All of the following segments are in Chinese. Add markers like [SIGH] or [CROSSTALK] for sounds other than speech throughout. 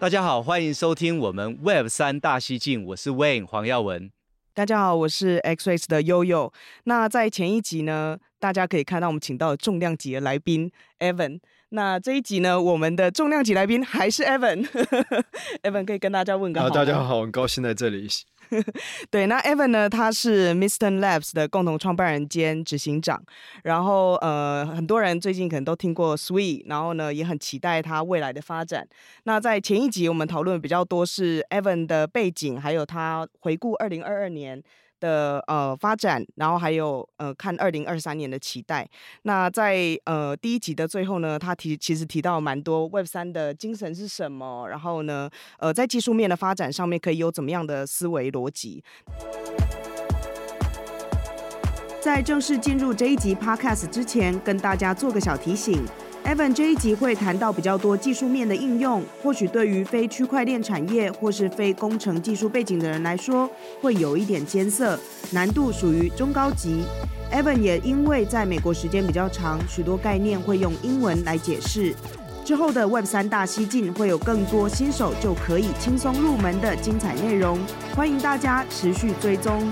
大家好，欢迎收听我们 Web 三大西进，我是 Wayne 黄耀文。大家好，我是 XREX 的悠悠。那在前一集呢，大家可以看到我们请到重量级的来宾 Evan。那这一集呢，我们的重量级来宾还是 Evan。[LAUGHS] Evan 可以跟大家问个好。大家好，很高兴在这里。对，那 Evan 呢？他是 mrn Labs 的共同创办人兼执行长。然后呃，很多人最近可能都听过 Sweet，然后呢，也很期待他未来的发展。那在前一集我们讨论比较多是 Evan 的背景，还有他回顾二零二二年。的呃发展，然后还有呃看二零二三年的期待。那在呃第一集的最后呢，他提其实提到蛮多 Web 三的精神是什么，然后呢呃在技术面的发展上面可以有怎么样的思维逻辑。在正式进入这一集 Podcast 之前，跟大家做个小提醒。Evan 这一集会谈到比较多技术面的应用，或许对于非区块链产业或是非工程技术背景的人来说，会有一点艰涩，难度属于中高级。Evan 也因为在美国时间比较长，许多概念会用英文来解释。之后的 Web 三大西进会有更多新手就可以轻松入门的精彩内容，欢迎大家持续追踪。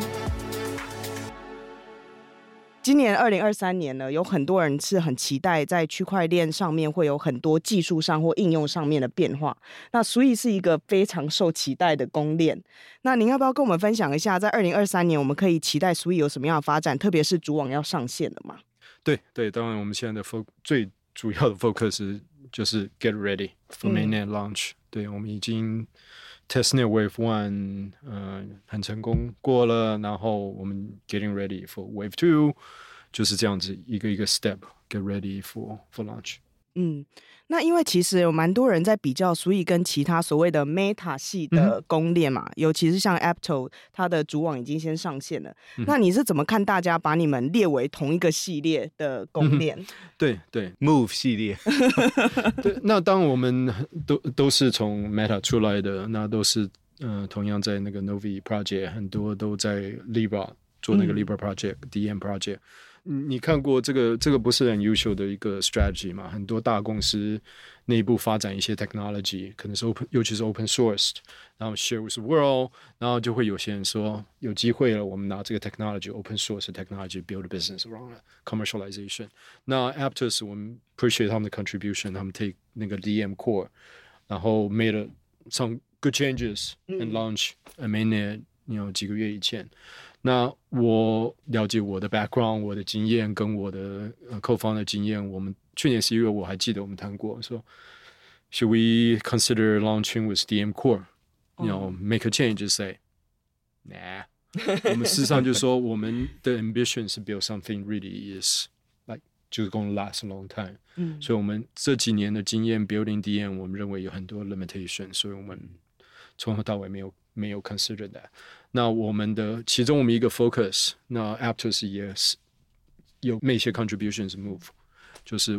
今年二零二三年呢，有很多人是很期待在区块链上面会有很多技术上或应用上面的变化。那所以是一个非常受期待的公链。那您要不要跟我们分享一下，在二零二三年我们可以期待所以有什么样的发展？特别是主网要上线了吗？对对，当然我们现在的 focus 最主要的 focus 就是 get ready for mainnet launch，嗯。对，我们已经 testnet wave one，嗯、呃，很成功过了，然后我们 getting ready for wave two。就是这样子，一个一个 step，get ready for for launch。嗯， 那因为其实有蛮多人在比较，所以跟其他所谓的 Meta 系的公链嘛，嗯、尤其是像 Apto，它的主网已经先上线了。嗯、那你是怎么看大家把你们列为同一个系列的公链？[LAUGHS] 嗯、对对，Move 系列。[LAUGHS] 对，那当我们都都是从 Meta 出来的，那都是嗯、呃，同样在那个 Novi Project，很多都在 Libra 做那个 Libra Project、嗯、DM Project。你看过这个？这个不是很优秀的一个 strategy 嘛？很多大公司内部发展一些 technology，可能是 open，尤其是 open source，然后 share with the world，然后就会有些人说有机会了，我们拿这个 technology，open source technology build a business around commercialization。那 Aptos 我们 appreciate 他们的 contribution，他们 take 那个 DM core，然后 made some good changes and launch a mainnet，你有几个月以前。那我了解我的 background，我的经验跟我的呃 co-founder 的经验，我们去年十一月我还记得我们谈过，说 should we consider launching with DM core，you know make a change？Say nah，[LAUGHS] 我们事实上就是说我们的 ambition 是 build something really is like 就是 gonna last a long time。嗯，所以我们这几年的经验 building DM，我们认为有很多 limitation，所以我们从头到尾没有 没有 consider that。那我们的其中我们一个 focus，那 Aptos 也是有那些 contributions move，就是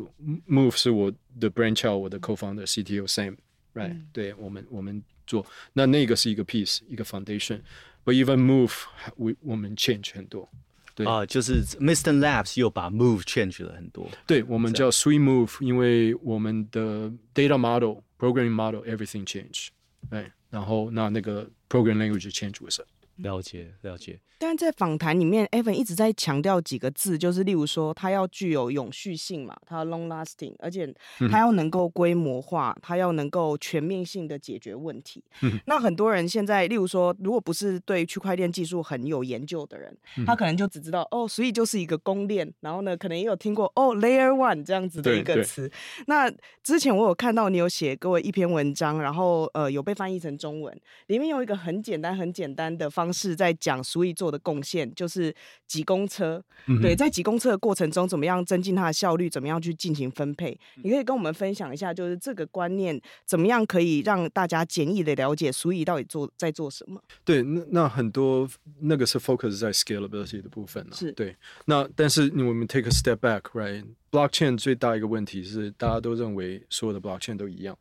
move 是我的 branch out，我的 co-founder CTO Sam，right？、嗯、对我们我们做那那个是一个 piece，一个 foundation，but even move we 我们 change 很多，对啊，就是 Mysten Labs 又把 move change 了很多，对我们叫 Sui Move，因为我们的 data model、programming model everything change，对，然后那那个 program language change with it。了解，了解。但在访谈里面，Evan 一直在强调几个字，就是例如说，它要具有永续性嘛，它要 long lasting，而且它要能够规模化，它要能够全面性的解决问题。嗯、那很多人现在，例如说，如果不是对区块链技术很有研究的人，嗯、他可能就只知道哦，所以就是一个公链，然后呢，可能也有听过哦，layer one 这样子的一个词。那之前我有看到你有写给我一篇文章，然后呃，有被翻译成中文，里面有一个很简单、很简单的方。方式在讲 Sui 做的贡献，就是挤公车。嗯、对，在挤公车的过程中，怎么样增进它的效率？怎么样去进行分配？你可以跟我们分享一下，就是这个观念怎么样可以让大家简易的了解 Sui 到底做在做什么？对，那那很多那个是 focus 在 scalability 的部分呢。是对，那但是我们 take a step back，right？Blockchain 最大一个问题是，大家都认为所有的 blockchain 都一样。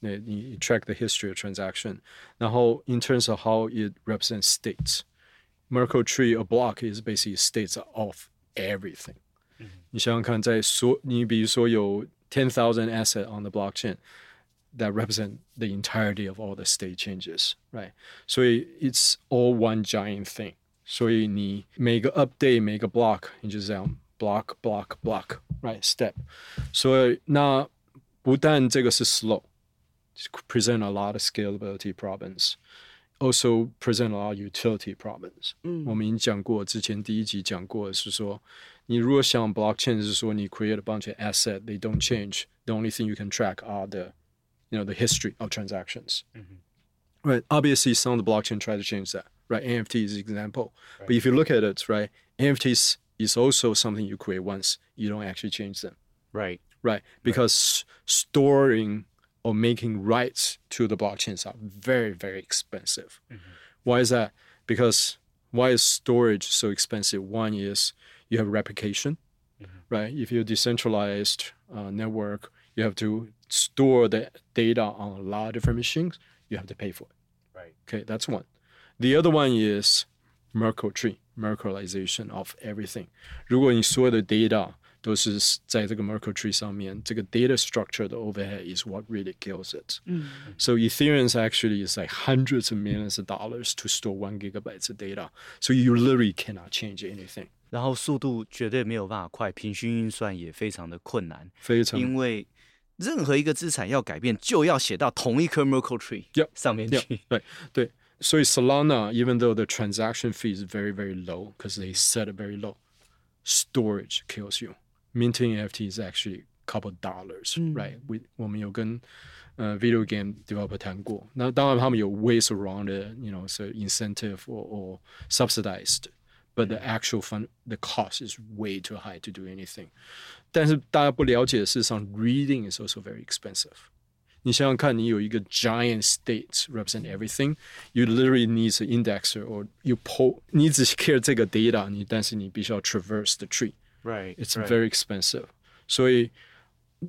那你 track the history of transaction，然后 in terms of how it represents states，Merkle tree a block is basically states of everything。你想想看，在所你比如说有 ten thousand asset on the blockchain that represent the entirety of all the state changes，right？所以 it's all one giant thing。所以你每个 update 每个 block，你就这样 block block block，right step。所以那不但这个是 slow。 present a lot of scalability problems, also present a lot of utility problems。嗯，我们已经讲过，之前第一集讲过是说，你如果想 blockchain 是说你 create a bunch of asset, they don't change. The only thing you can track are the, you know, the history of transactions. Mm-hmm. Right. Obviously, some of the blockchain try to change that. Right. NFT is an example. Right. But if you look at it, right, NFTs is also something you create once. You don't actually change them. Right. Right. Because right. storing or making rights to the blockchains are very, very expensive. Mm-hmm. Why is that? Because why is storage so expensive? One is you have replication, mm-hmm. right? If you're decentralized uh, network, you have to store the data on a lot of different machines. You have to pay for it. Right. Okay, that's one. The other one is Merkle tree, Merkleization of everything. 如果你所有的 data 都是在这个 Merkle tree 上面，这个 data structure 的 overhead is what really kills it. Mm. So Ethereum actually is like hundreds of millions of dollars to store one gigabytes of data. So you literally cannot change anything. 然后速度绝对没有办法快，平均运算也非常的困难。非常。因为任何一个资产要改变，就要写到同一颗 Merkle tree yep, 上面去。Yep, 对对，所以 Solana even though the transaction fee is very very low, because they set it very low, storage kills you. minting NFT is actually a couple dollars, mm. right? We 我们有跟呃、uh, video game developer 谈过，那当然他们有 ways around it, you know, so incentive or, or subsidized, but the actual fund the cost is way too high to do anything. 但是大家不了解的，事实上 reading is also very expensive. 你想想看，你有一个 giant state represent everything, you literally need an indexer or you pull，你只 care 这个 data，你但是你必须要 traverse the tree。 Right. It's right. very expensive. So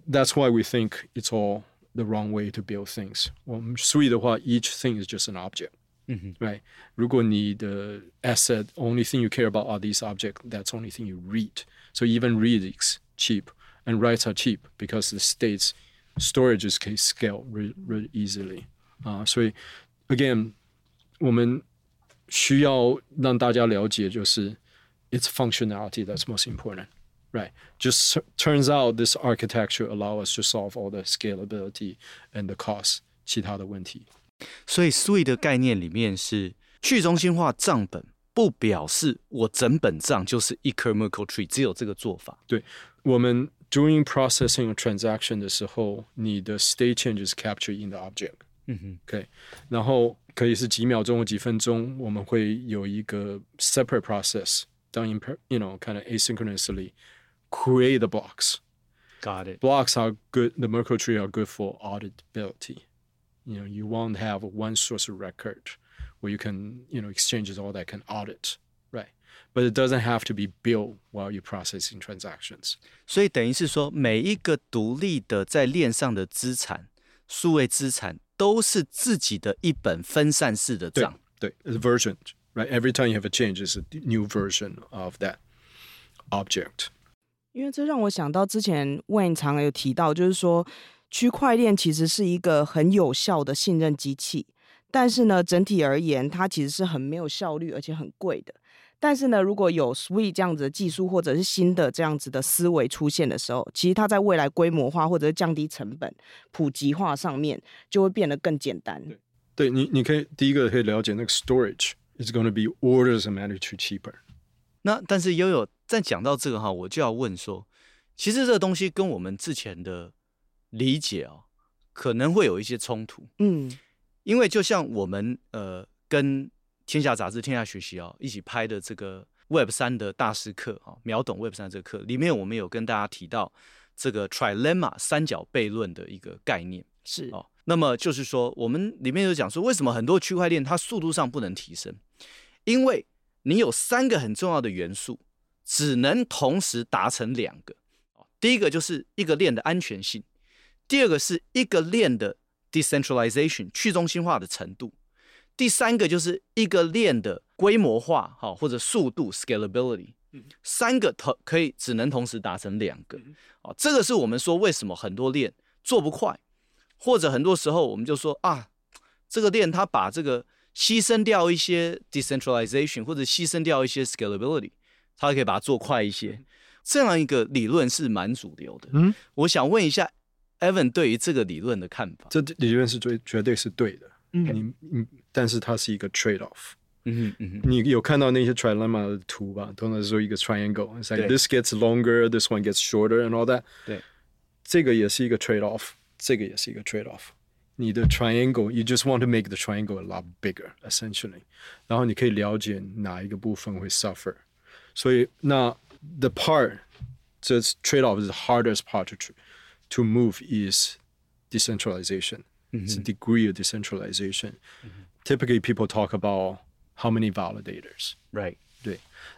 that's why we think it's all the wrong way to build things. Well, Sui 的话, each thing is just an object. Mm-hmm. Right? 如果你的 asset, only thing you care about are these objects, that's only thing you read. So even read is cheap and writes are cheap because the state's storages can scale really, really easily. Uh, 所以 again, 我们需要让大家了解就是 it's functionality that's most important, right? Just turns out this architecture allow us to solve all the scalability and the cost 其他的问题。所以 Sui 的概念里面是去中心化账本，不表示我整本账就是一颗 Merkle tree，只有这个做法。对，我们 doing processing a transaction 的时候，你的 state change is captured in the object。嗯哼，OK，然后可以是几秒钟或几分钟，我们会有一个 separate process。 done, you know, kind of asynchronously, create the blocks. Got it. Blocks are good. The Merkle tree are good for auditability. You know, you won't have one source of record where you can, you know, exchanges all that can audit, right? But it doesn't have to be built while you're processing transactions. 所以等于是说，每一个独立的在链上的资产，数位资产都是自己的一本分散式的账。对，对，version。 Right, every time you have a change, it's a new version of that object. 因为这让我想到之前 Wayne 常有提到，就是说区块链其实是一个很有效的信任机器，但是呢，整体而言，它其实是很没有效率，而且很贵的。但是呢，如果有 Sui 这样子的技术，或者是新的这样子的思维出现的时候，其实它在未来规模化或者是降低成本、普及化上面，就会变得更简单。对，对你，你可以第一个可以了解那个 storage。 It's going to be orders of magnitude cheaper。那但是悠悠在讲到这个哈，我就要问说，其实这个东西跟我们之前的理解哦，可能会有一些冲突。嗯，因为就像我们呃跟天下杂志、天下学习啊一起拍的这个 Web 三的大师课啊，秒懂 Web 三这个课里面，我们有跟大家提到这个 Trilemma 三角悖论的一个概念是哦。那么就是说，我们里面有讲说，为什么很多区块链它速度上不能提升？因为你有三个很重要的元素，只能同时达成两个。第一个就是一个链的安全性，第二个是一个链的 decentralization 去中心化的程度，第三个就是一个链的规模化，哈或者速度 scalability。三个同可以只能同时达成两个。啊，这个是我们说为什么很多链做不快，或者很多时候我们就说啊，这个链它把这个牺牲掉一些 decentralization 或者牺牲掉一些 scalability，它可以把它做快一些。这样一个理论是蛮主流的。嗯，我想问一下，Evan 对于这个理论的看法？这理论是最绝对是对的。嗯，你嗯，但是它是一个 trade off。嗯哼嗯哼，你有看到那些 trilemma 的图吧？通常是说一个 triangle，it's like this gets longer，this one gets shorter，and all that。对，这个也是一个 trade off，这个也是一个 trade off。你的 triangle，you just want to make the triangle a lot bigger，essentially。然后你可以了解哪一个部分会 suffer。所以那。the part, the trade-off is the hardest part to to move is decentralization. Mm-hmm. It's a degree of decentralization. Mm-hmm. Typically, people talk about how many validators. Right.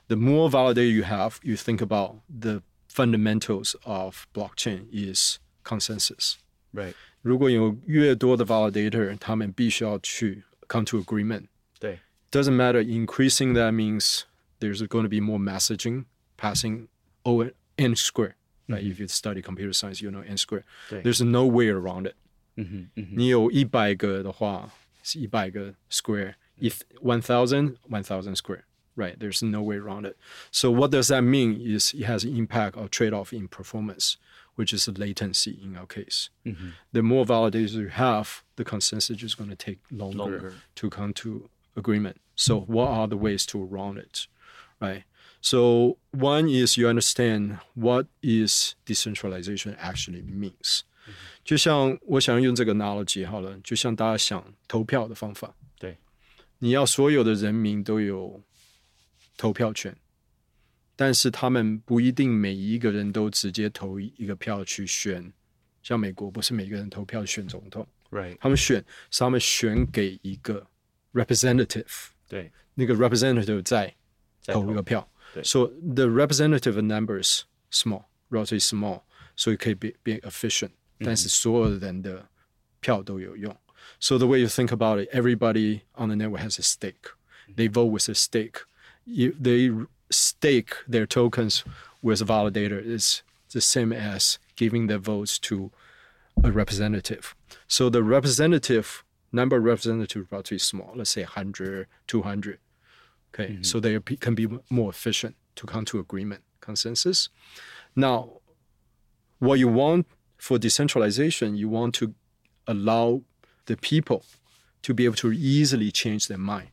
The more validator you have, you think about the fundamentals of blockchain is consensus. Right. 如果有越多的 validator，他们必须要去 come to agreement. 对。Doesn't matter. Increasing that means there's going to be more messaging passing O n square. Right? If you study computer science, you know n square. There's no way around it. 你有一百个的话，是一百个 square. If one thousand, one thousand square. Right? There's no way around it. So what does that mean? Is it has an impact or trade-off in performance, which is the latency in our case. The more validators you have, the consensus is going to take longer, longer to come to agreement. So what are the ways to around it? Right? So one is you understand what is decentralization actually means。就像我想用这个 analogy 好了，就像大家想投票的方法，对， 你要所有的人民都有投票权，但是他们不一定每一个人都直接投一个票去选。像美国不是每个人投票选总统，right？他们选是他们选给一个 representative，对，那个 representative 在投一个票。So the representative numbers small, relatively small, so it can be be efficient. 但是所有人的票都有用。So the way you think about it, everybody on the network has a stake. They vote with a stake. If they stake their tokens with a validator, it's the same as giving their votes to a representative. So the representative number of representatives is relatively small. Let's say 100, 200. Okay, mm-hmm. so they can be more efficient to come to agreement, consensus. Now, what you want for decentralization, you want to allow the people to be able to easily change their mind.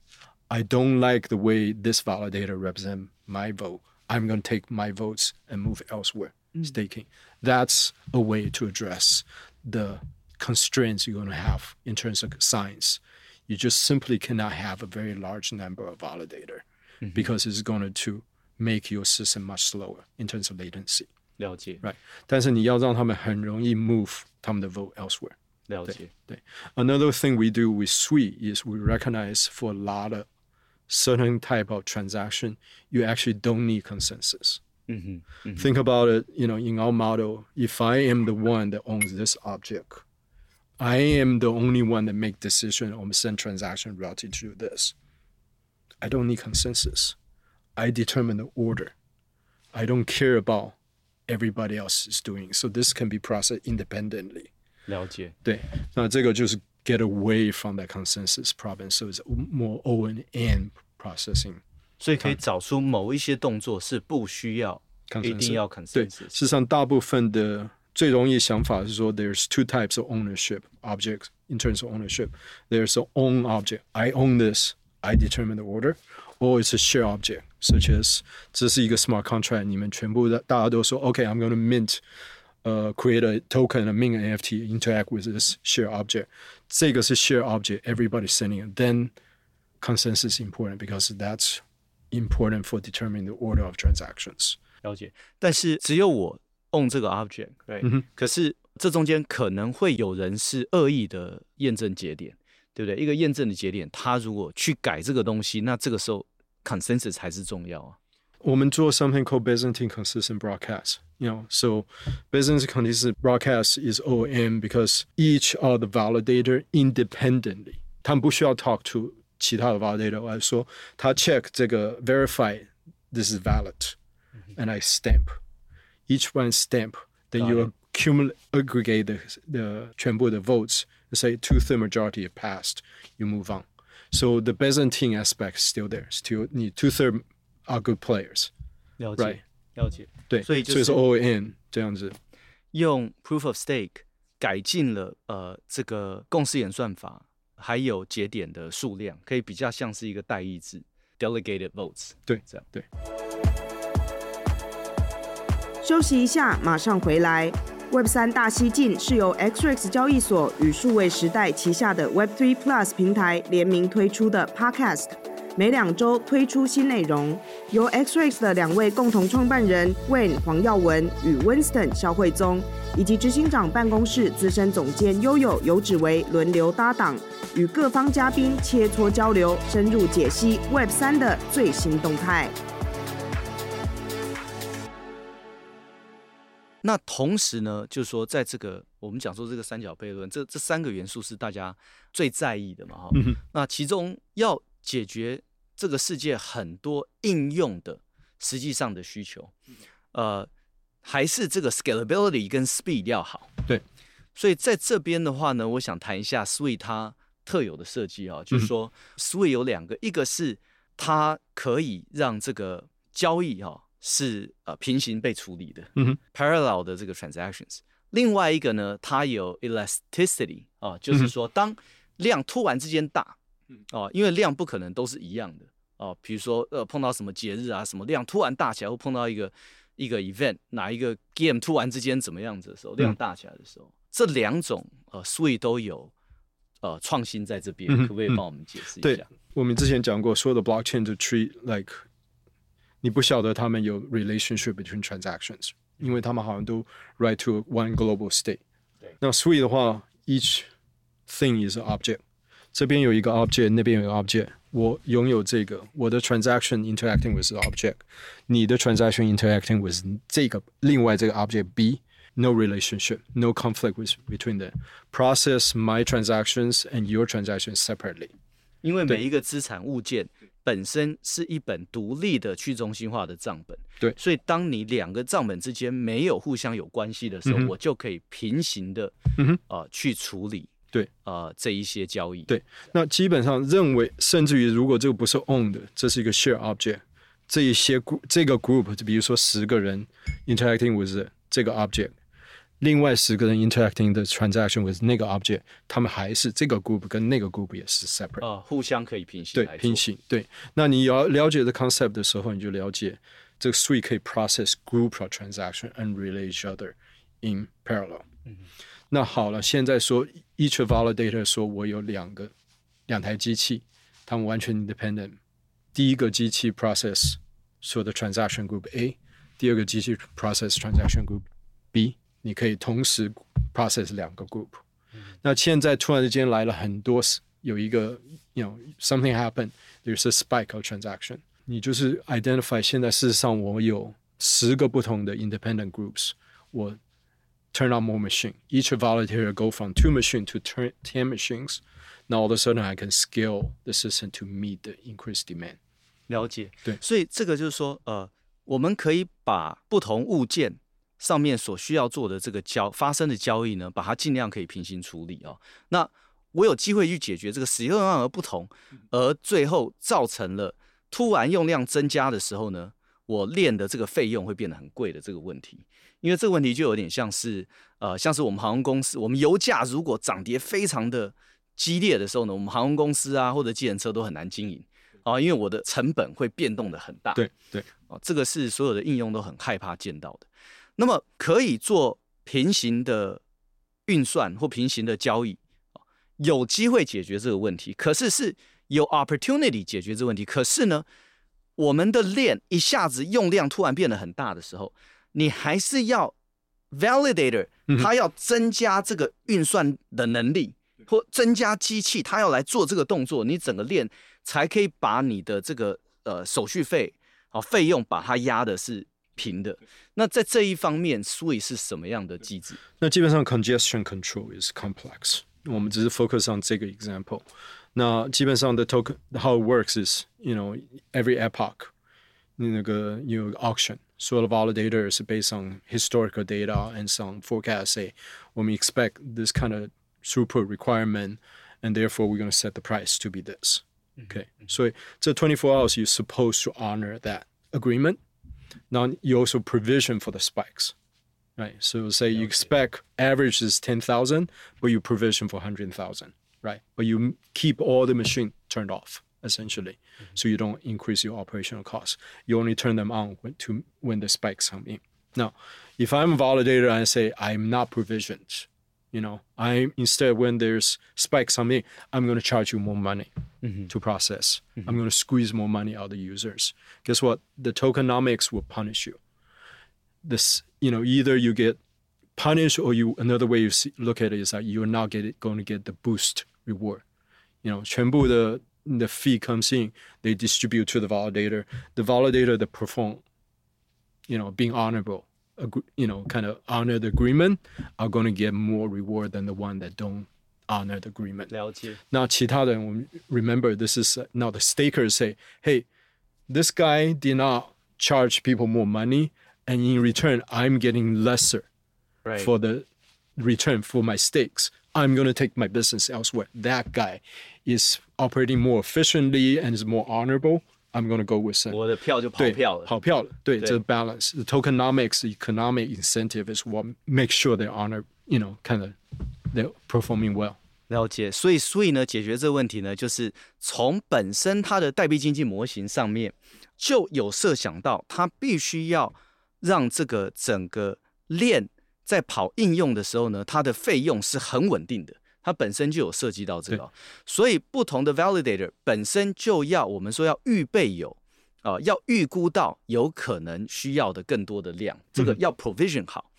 I don't like the way this validator represent my vote. I'm going to take my votes and move elsewhere, mm. staking. That's a way to address the constraints you're going to have in terms of science you just simply cannot have a very large number of validator mm-hmm. because it's going to make your system much slower in terms of latency. 了解，right？但是你要让他们很容易 move 他们的 vote elsewhere。 了解，对。Another thing we do with Sui is we recognize for a lot of certain type of transaction, you actually don't need consensus. Mm-hmm. Mm-hmm. Think about it, you know, in our model, if I am the one that owns this object, I am the only one that make decision on send transaction relative to this. I don't need consensus. I determine the order. I don't care about everybody else is doing. So this can be processed independently. 了解。对，那这个就是 get away from that consensus problem. So it's more O and N processing. 所以可以找出某一些动作是不需要一定要 consensus。对，事实上大部分的最容易想法是说，there's two types of ownership objects in terms of ownership. There's a own object. I own this. I determine the order. Or it's a share object, such as 这是一个 smart contract. 你们全部的大家都说，OK, I'm going to mint, uh, create a token, a mint NFT, interact with this share object. 这个是 share object. Everybody sending it. Then consensus important because that's important for determining the order of transactions。了解，但是只有我 own 这个 object，对、嗯，可是这中间可能会有人是恶意的验证节点，对不对？一个验证的节点，他如果去改这个东西，那这个时候 consensus 才是重要啊。我们做 something called Byzantine consistent broadcast。 You know, so Byzantine consistent broadcast is OM because each of the validator independently，他们不需要 talk to 其他的 validator，我来说他 check 这个 verify this is valid，and I stamp each one stamp，then you accumulate aggregate the the 全部的 votes，say two-third majority passed，you move on。So the Byzantine aspect is still there, still 你 two-third are good players，了解。Right? 了解，对，所以就是 OAM 这样子，用 Proof of Stake 改进了呃这个共识演算法，还有节点的数量，可以比较像是一个代议制 Delegated Votes，对，这样对。休息一下，马上回来。Web 三大西进是由 XREX 交易所与数位时代旗下的 Web Three Plus 平台联名推出的 Podcast。每两周推出新内容，由 XREX 的两位共同创办人 Wayne 黄耀文与 Winston 肖慧宗，以及执行长办公室资深总监悠悠游指为轮流搭档，与各方嘉宾切磋交流，深入解析 Web 三的最新动态。那同时呢，就是说，在这个我们讲说这个三角悖论，这这三个元素是大家最在意的嘛？哈、嗯，那其中要。解决这个世界很多应用的实际上的需求，呃，还是这个 scalability 跟 speed 要好。对，所以在这边的话呢，我想谈一下 Sui 它特有的设计啊，就是说 Sui 有两个，一个是它可以让这个交易哈是呃平行被处理的，嗯哼，parallel 的这个 transactions。另外一个呢，它有 elasticity 啊，就是说当量突然之间大。哦，因为量不可能都是一样的哦。比如说，呃，碰到什么节日啊，什么量突然大起来，或碰到一个一个 event，哪一个 game 突然之间怎么样子的时候，量大起来的时候，嗯、这两种呃，Sui 都有呃创新在这边，嗯、可不可以帮我们解释一下？对，我们之前讲过，所有的 blockchain 的 tree like，你不晓得他们有 relationship between transactions，因为他们好像都 write to one global state。对，那 Sui 的话，each thing is an object。这边有一个 object，那边有一个 object。我拥有这个，我的 transaction interacting with the object，你的 transaction interacting with 这个另外这个 object B，no relationship，no conflict with between them。Process my transactions and your transactions separately。因为每一个资产物件本身是一本独立的去中心化的账本，对，所以当你两个账本之间没有互相有关系的时候，嗯、我就可以平行的，嗯哼，呃，去处理。 对啊、呃，这一些交易，对，那基本上认为，甚至于如果这个不是 owned 的，这是一个 share object，这一些 group 这个 group，就比如说十个人 interacting with 这个 object，另外十个人 interacting the transaction with 那个 object，他们还是这个 group 跟那个 group 也是 separate 互相可以平行，对，平行，对。那你要了解这 concept 的时候，你就了解这个 three 可以 process group of transaction and relate each other in parallel。嗯。那好了，现在说 each validator 说我有两个两台机器，他们完全 independent。第一个机器 process 所有的 transaction group A，第二个机器 process transaction group B，你可以同时 process 两个 group。嗯。那现在突然之间来了很多，有一个，you know something happened，there's a spike of transaction。你就是 identify 现在事实上我有十个不同的 independent groups，我。 Turn on more machine. Each volunteer go from two machine to turn ten machines. Now all of a sudden I can scale the system to meet the increased demand. 了解，对，所以这个就是说，呃，我们可以把不同物件上面所需要做的这个交发生的交易呢，把它尽量可以平行处理哦。那我有机会去解决这个使用量而不同，而最后造成了突然用量增加的时候呢，我练的这个费用会变得很贵的这个问题。因为这个问题就有点像是，呃，像是我们航空公司，我们油价如果涨跌非常的激烈的时候呢，我们航空公司啊或者计程车都很难经营啊，因为我的成本会变动的很大。对对，啊，这个是所有的应用都很害怕见到的。那么可以做平行的运算或平行的交易，有机会解决这个问题，可是是有 opportunity 解决这个问题。可是呢，我们的链一下子用量突然变得很大的时候，你还是要 validator，它要增加这个运算的能力，或增加机器，它要来做这个动作，你整个链才可以把你的这个呃手续费啊费用把它压的是平的。那在这一方面，Sui 是什么样的机制？那基本上 congestion control is complex。我们只是 focus on 这个 example。那基本上的 token how it works is you know every epoch 那个有 auction，所有的 validator 是 based on historical data and some forecast say 我们 expect this kind of throughput requirement and therefore we're going to set the price to be this。OK，所以这 twenty four hours you're supposed to honor that agreement。Now you also provision for the spikes。Right, so say you expect average is ten thousand, but you provision for hundred thousand. right? But you keep all the machine turned off essentially, mm-hmm. so you don't increase your operational costs. You only turn them on when to when the spikes come in. Now, if I'm a validator and I say I'm not provisioned, you know, I instead when there's spikes on me, I'm going to charge you more money mm-hmm. to process. Mm-hmm. I'm going to squeeze more money out of the users. Guess what? The tokenomics will punish you. This, you know, either you get punished or you another way you see, look at it is that you're not get, going to get the boost reward. You know, 全部的 the fee comes in, they distribute to the validator. The validator that perform, you know, being honorable, you know, kind of honor the agreement, are going to get more reward than the one that don't honor the agreement. 了解。那其他人，我们 remember this is uh, now the stakers say, hey, this guy did not charge people more money, and in return, I'm getting lesser right. for the return for my stakes. I'm going to take my business elsewhere. That guy is operating more efficiently and is more honorable. I'm going to go with him. 我的票就跑票了，跑票了。对，这 balance the tokenomics, economic incentive is what makes sure they honor, you know, kind of they're performing well. 了解，所以所以呢，解决这个问题呢，就是从本身它的代币经济模型上面就有设想到，它必须要让这个整个链。 在跑应用的时候呢，它的费用是很稳定的，它本身就有涉及到这个，所以不同的 validator 本身就要我们说要预备有啊、呃，要预估到有可能需要的更多的量，这个要 provision 好。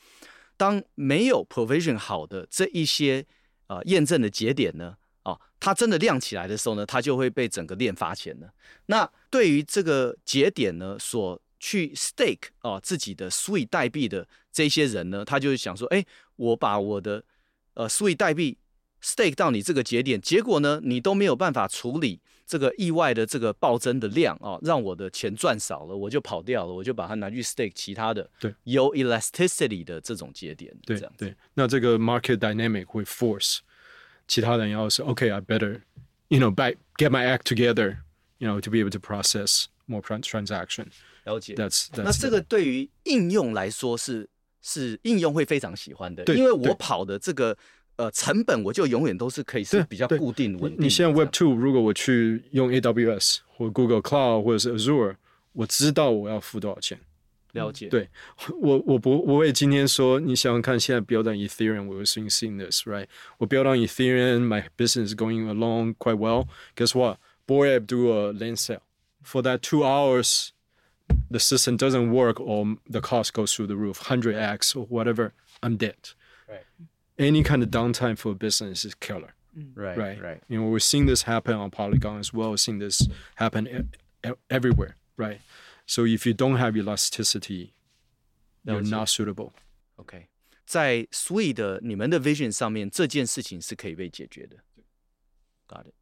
当没有 provision 好的这一些啊、呃、验证的节点呢，啊、呃，它真的亮起来的时候呢，它就会被整个链罚钱了。那对于这个节点呢，所去 stake 啊、呃、自己的 Sui 代币的这些人呢，他就是想说，哎，我把我的呃 Sui 代币 stake 到你这个节点，结果呢，你都没有办法处理这个意外的这个暴增的量啊、哦，让我的钱赚少了，我就跑掉了，我就把它拿去 stake 其他的对有 elasticity 的这种节点，对这样对，那这个 market dynamic 会 force 其他人要是 OK，I、okay, better you know by get my act together，you know to be able to process more transaction。了解，that's, that's 那这个对于应用来说是是应用会非常喜欢的，因为我跑的这个呃成本我就永远都是可以是比较固定稳定。你现在 Web Two 如果我去用 AWS 或 Google Cloud 或者是 Azure，我知道我要付多少钱。了解，对我我不我会今天说，你想想看，现在 build on Ethereum，我 was seeing this，right？我 build on Ethereum，my business is going along quite well。Guess what？Boy, I do a land sale for that two hours。the system doesn't work or the cost goes through the roof, 100x or whatever, I'm dead. Right. Any kind of downtime for a business is killer. Right, right, right. You know, we're seeing this happen on Polygon as well. We're seeing this happen e everywhere, right? So if you don't have elasticity, you're not suitable. OK，在 Sui 的你们的 vision 上面，这件事情是可以被解决的。Got it。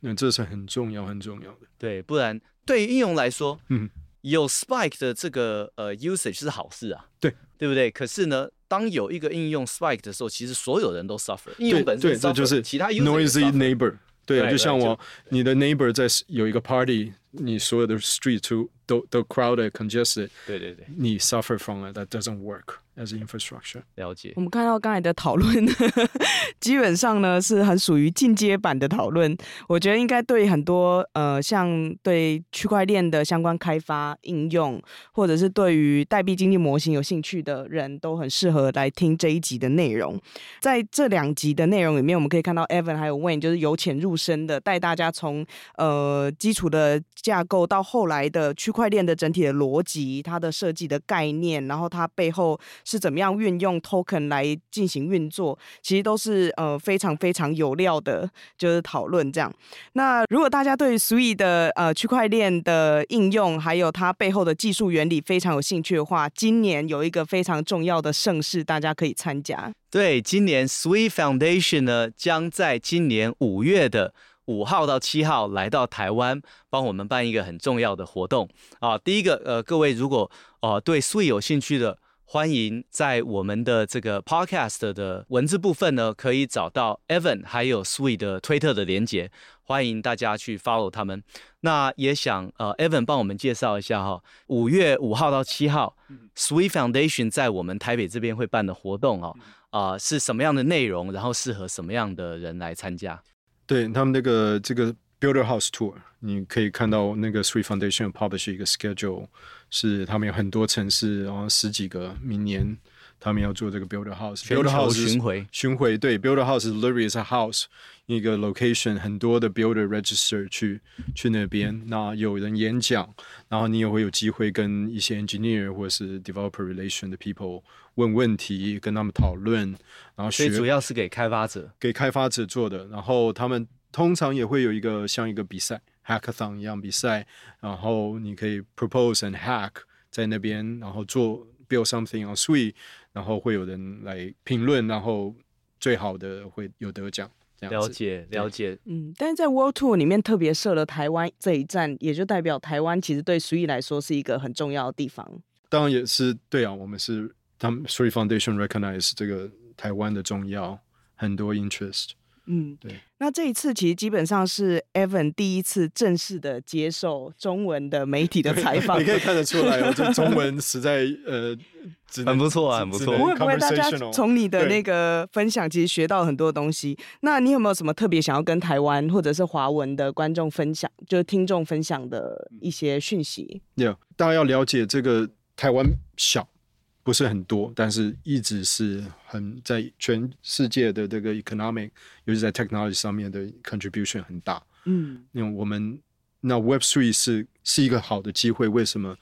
那这是很重要、很重要的。对，不然对于应用来说，嗯。 有 spike 的这个呃 usage 是好事啊，对对不对？可是呢，当有一个应用 spike 的时候，其实所有人都 suffer。应用本身 suffer，对，这就是其他 noisy neighbor。对啊，就像我，你的 neighbor 在有一个 party，你所有的 street 都都都 crowded congested，对对对，你 suffer from it that doesn't work as infrastructure。了解。我们看到刚才的讨论，[LAUGHS] 基本上呢是很属于进阶版的讨论。我觉得应该对很多呃，像对区块链的相关开发应用，或者是对于代币经济模型有兴趣的人都很适合来听这一集的内容。在这两集的内容里面，我们可以看到 Evan 还有 Wayne 就是由浅入深的带大家从呃基础的架构到后来的区区块链的整体的逻辑，它的设计的概念，然后它背后是怎么样运用 token 来进行运作，其实都是呃非常非常有料的，就是讨论这样。那如果大家对 s w e e 的呃区块链的应用，还有它背后的技术原理非常有兴趣的话，今年有一个非常重要的盛事，大家可以参加。对，今年 s w e e Foundation 呢将在今年五月的五号到七号来到台湾，帮我们办一个很重要的活动啊。第一个，呃，各位如果呃对 Sui 有兴趣的，欢迎在我们的这个 Podcast 的文字部分呢，可以找到 Evan 还有 SWE 的推特的连接，欢迎大家去 follow 他们。那也想呃 Evan 帮我们介绍一下哈，五月五号到七号，Sui Foundation 在我们台北这边会办的活动啊，啊、呃、是什么样的内容，然后适合什么样的人来参加？对他们那个这个 Builder House Tour，你可以看到那个 Three Foundation publish 一个 schedule，是他们有很多城市，然后十几个，明年他们要做这个 Builder House。Builder House 巡回巡回对 Builder House literally is a house 一个 location，很多的 Builder register 去去那边，那有人演讲，然后你也会有机会跟一些 engineer 或者是 developer relation 的 people 问问题，跟他们讨论，然后学。所以主要是给开发者，给开发者做的，然后他们通常也会有一个像一个比赛，hackathon 一样比赛，然后你可以 propose and hack 在那边，然后做 build something on Sui，然后会有人来评论，然后最好的会有得奖。了解了解，嗯，但是在 World Tour 里面特别设了台湾这一站，也就代表台湾其实对 Sui 来说是一个很重要的地方。当然也是对啊，我们是他们 Three Foundation recognize 这个台湾的重要，很多 interest。嗯，对。那这一次其实基本上是 Evan 第一次正式的接受中文的媒体的采访，你可以看得出来，我这中 [LAUGHS] 文实在呃很不错啊，很不错。不会不会，大家从你的那个分享其实学到很多东西。那你有没有什么特别想要跟台湾或者是华文的观众分享，就是听众分享的一些讯息？有，大家要了解这个台湾小。不是很多，但是一直是很在全世界的这个 economic，尤其在 technology 上面的 contribution 很大。嗯，因为我们那 Web3 是是一个好的机会，为什么？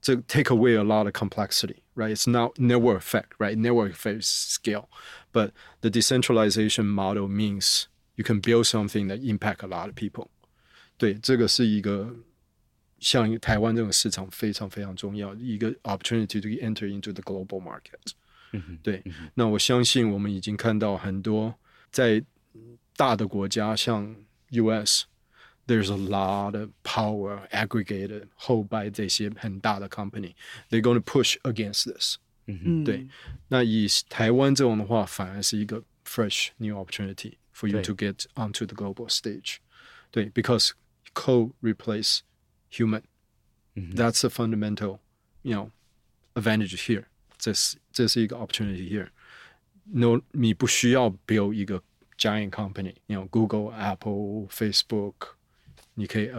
这 take away a lot of complexity，right？It's not network effect，right？Network effect scale，but the decentralization model means you can build something that impact a lot of people。对，这个是一个。 像台湾这种市场非常非常重要，一个 opportunity to enter into the global market。嗯哼，对。嗯哼，那我相信我们已经看到很多在大的国家，像 US，there's a lot of power aggregated hold by 这些很大的 company，they're going to push against this。嗯哼，对。那以台湾这种的话，反而是一个 fresh new opportunity for you to get onto the global stage。对，because code replace Human, that's a fundamental, you know, advantage here. 这是这是一个 opportunity here. No，你不需要 build 一个 giant company, you know, Google, Apple, Facebook，你可以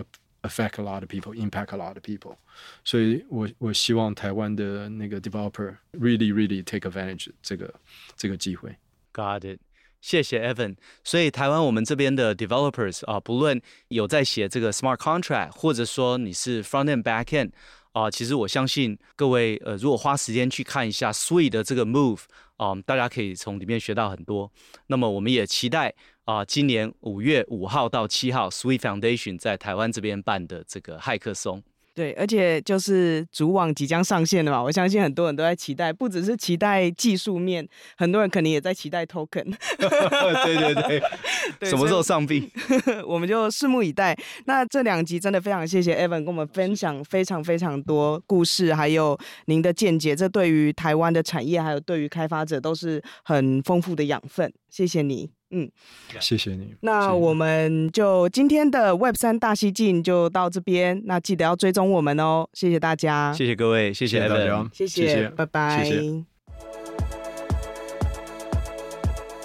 affect a lot of people, impact a lot of people. 所以我我希望台湾的那个 developer really, really take advantage 这个这个机会。Got it. 谢谢 Evan，所以台湾我们这边的 developers 啊，不论有在写这个 smart contract，或者说你是 front end back end 啊，其实我相信各位呃，如果花时间去看一下 Sui 的这个 move 啊，大家可以从里面学到很多。那么我们也期待啊，今年五月五号到七号 Sui Foundation 在台湾这边办的这个骇客松。对，而且就是主网即将上线了嘛，我相信很多人都在期待，不只是期待技术面，很多人肯定也在期待 token。[LAUGHS] 对对 [LAUGHS] 对，什么时候上币？[LAUGHS] 我们就拭目以待。那这两集真的非常谢谢 Evan 跟我们分享非常非常多故事，还有您的见解。这对于台湾的产业，还有对于开发者都是很丰富的养分。谢谢你，嗯，谢谢你。那我们就今天的 Web 三大西进就到这边。那记得要追踪我们哦。谢谢大家，谢谢各位，谢谢 Evan，谢谢，拜拜。谢谢